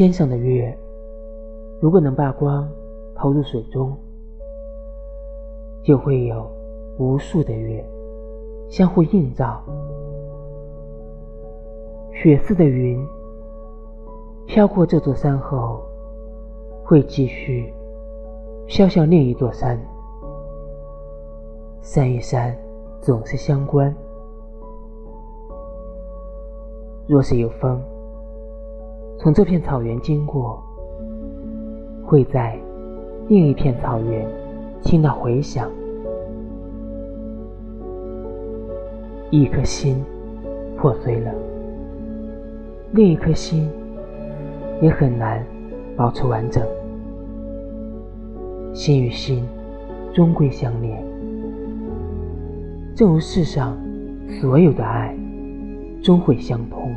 天上的月，如果能把光投入水中，就会有无数的月相互映照。雪似的云飘过这座山后，会继续飘向另一座山。山与山总是相关。若是有风从这片草原经过，会在另一片草原听到回响。一颗心破碎了，另一颗心也很难保持完整。心与心终归相连，正如世上所有的爱终会相通。